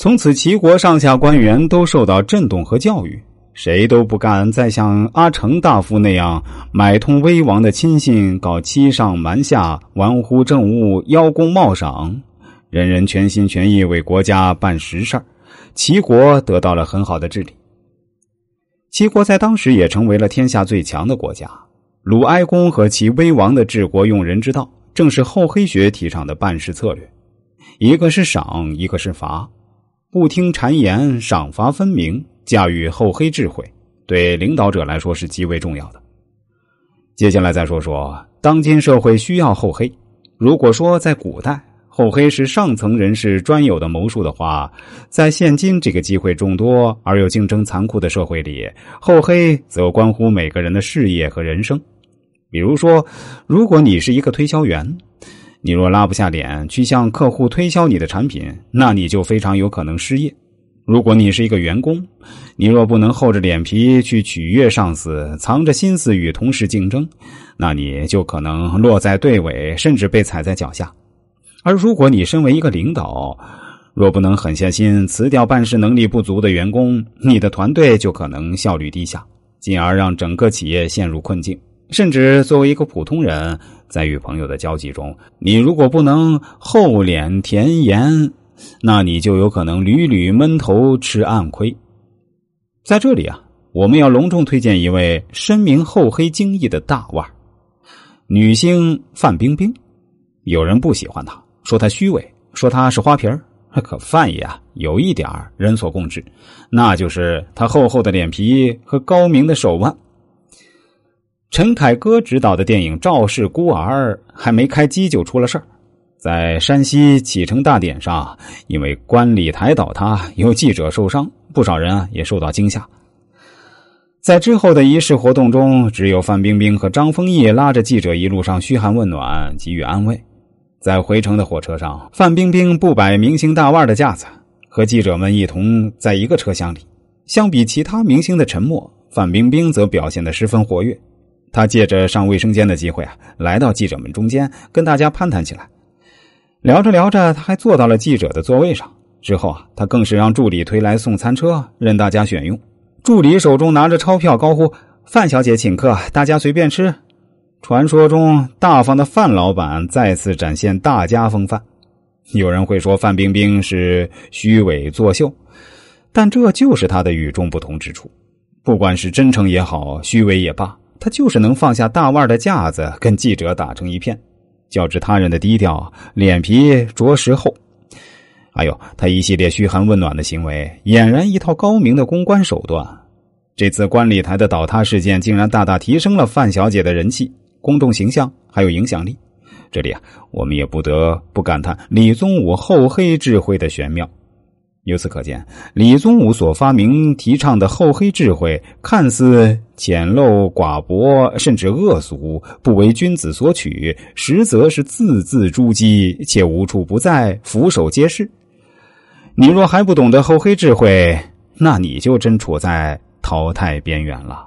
从此，齐国上下官员都受到震动和教育，谁都不敢再像阿成大夫那样买通威王的亲信，搞欺上瞒下、玩忽政务、邀功冒赏。人人全心全意为国家办实事齐国得到了很好的治理。齐国在当时也成为了天下最强的国家。鲁哀公和齐威王的治国用人之道，正是厚黑学提倡的办事策略，一个是赏，一个是罚。不听谗言，赏罚分明，驾驭厚黑智慧，对领导者来说是极为重要的。接下来再说说当今社会需要厚黑。如果说在古代厚黑是上层人士专有的谋术的话，在现今这个机会众多而又竞争残酷的社会里，厚黑则关乎每个人的事业和人生。比如说，如果你是一个推销员。你若拉不下脸去向客户推销你的产品，那你就非常有可能失业。如果你是一个员工，你若不能厚着脸皮去取悦上司，藏着心思与同事竞争，那你就可能落在队尾，甚至被踩在脚下。而如果你身为一个领导，若不能狠下心辞掉办事能力不足的员工，你的团队就可能效率低下，进而让整个企业陷入困境。甚至作为一个普通人，在与朋友的交际中，你如果不能厚脸甜言，那你就有可能屡屡闷头吃暗亏。在这里啊，我们要隆重推荐一位深明厚黑精义的大腕女星范冰冰。有人不喜欢她，说她虚伪，说她是花瓶可范爷啊，有一点人所共知，那就是她厚厚的脸皮和高明的手腕。陈凯歌执导的电影《赵氏孤儿》还没开机就出了事儿，在山西启程大典上，因为观礼台倒塌，有记者受伤，不少人啊也受到惊吓。在之后的仪式活动中，只有范冰冰和张丰毅拉着记者一路上嘘寒问暖，给予安慰。在回程的火车上，范冰冰不摆明星大腕的架子，和记者们一同在一个车厢里。相比其他明星的沉默，范冰冰则表现得十分活跃。他借着上卫生间的机会啊，来到记者们中间，跟大家攀谈起来。聊着聊着，他还坐到了记者的座位上。之后啊，他更是让助理推来送餐车，任大家选用。助理手中拿着钞票，高呼：“范小姐请客，大家随便吃。”传说中大方的范老板再次展现大家风范。有人会说范冰冰是虚伪作秀，但这就是他的与众不同之处。不管是真诚也好，虚伪也罢。他就是能放下大腕的架子，跟记者打成一片，较之他人的低调，脸皮着实厚。还有他一系列嘘寒问暖的行为，俨然一套高明的公关手段。这次观礼台的倒塌事件，竟然大大提升了范小姐的人气、公众形象还有影响力。这里啊，我们也不得不感叹李宗武厚黑智慧的玄妙。由此可见，李宗武所发明提倡的厚黑智慧，看似简陋寡薄，甚至恶俗，不为君子所取，实则是字字珠玑，且无处不在，俯首皆是。你若还不懂得厚黑智慧，那你就真处在淘汰边缘了。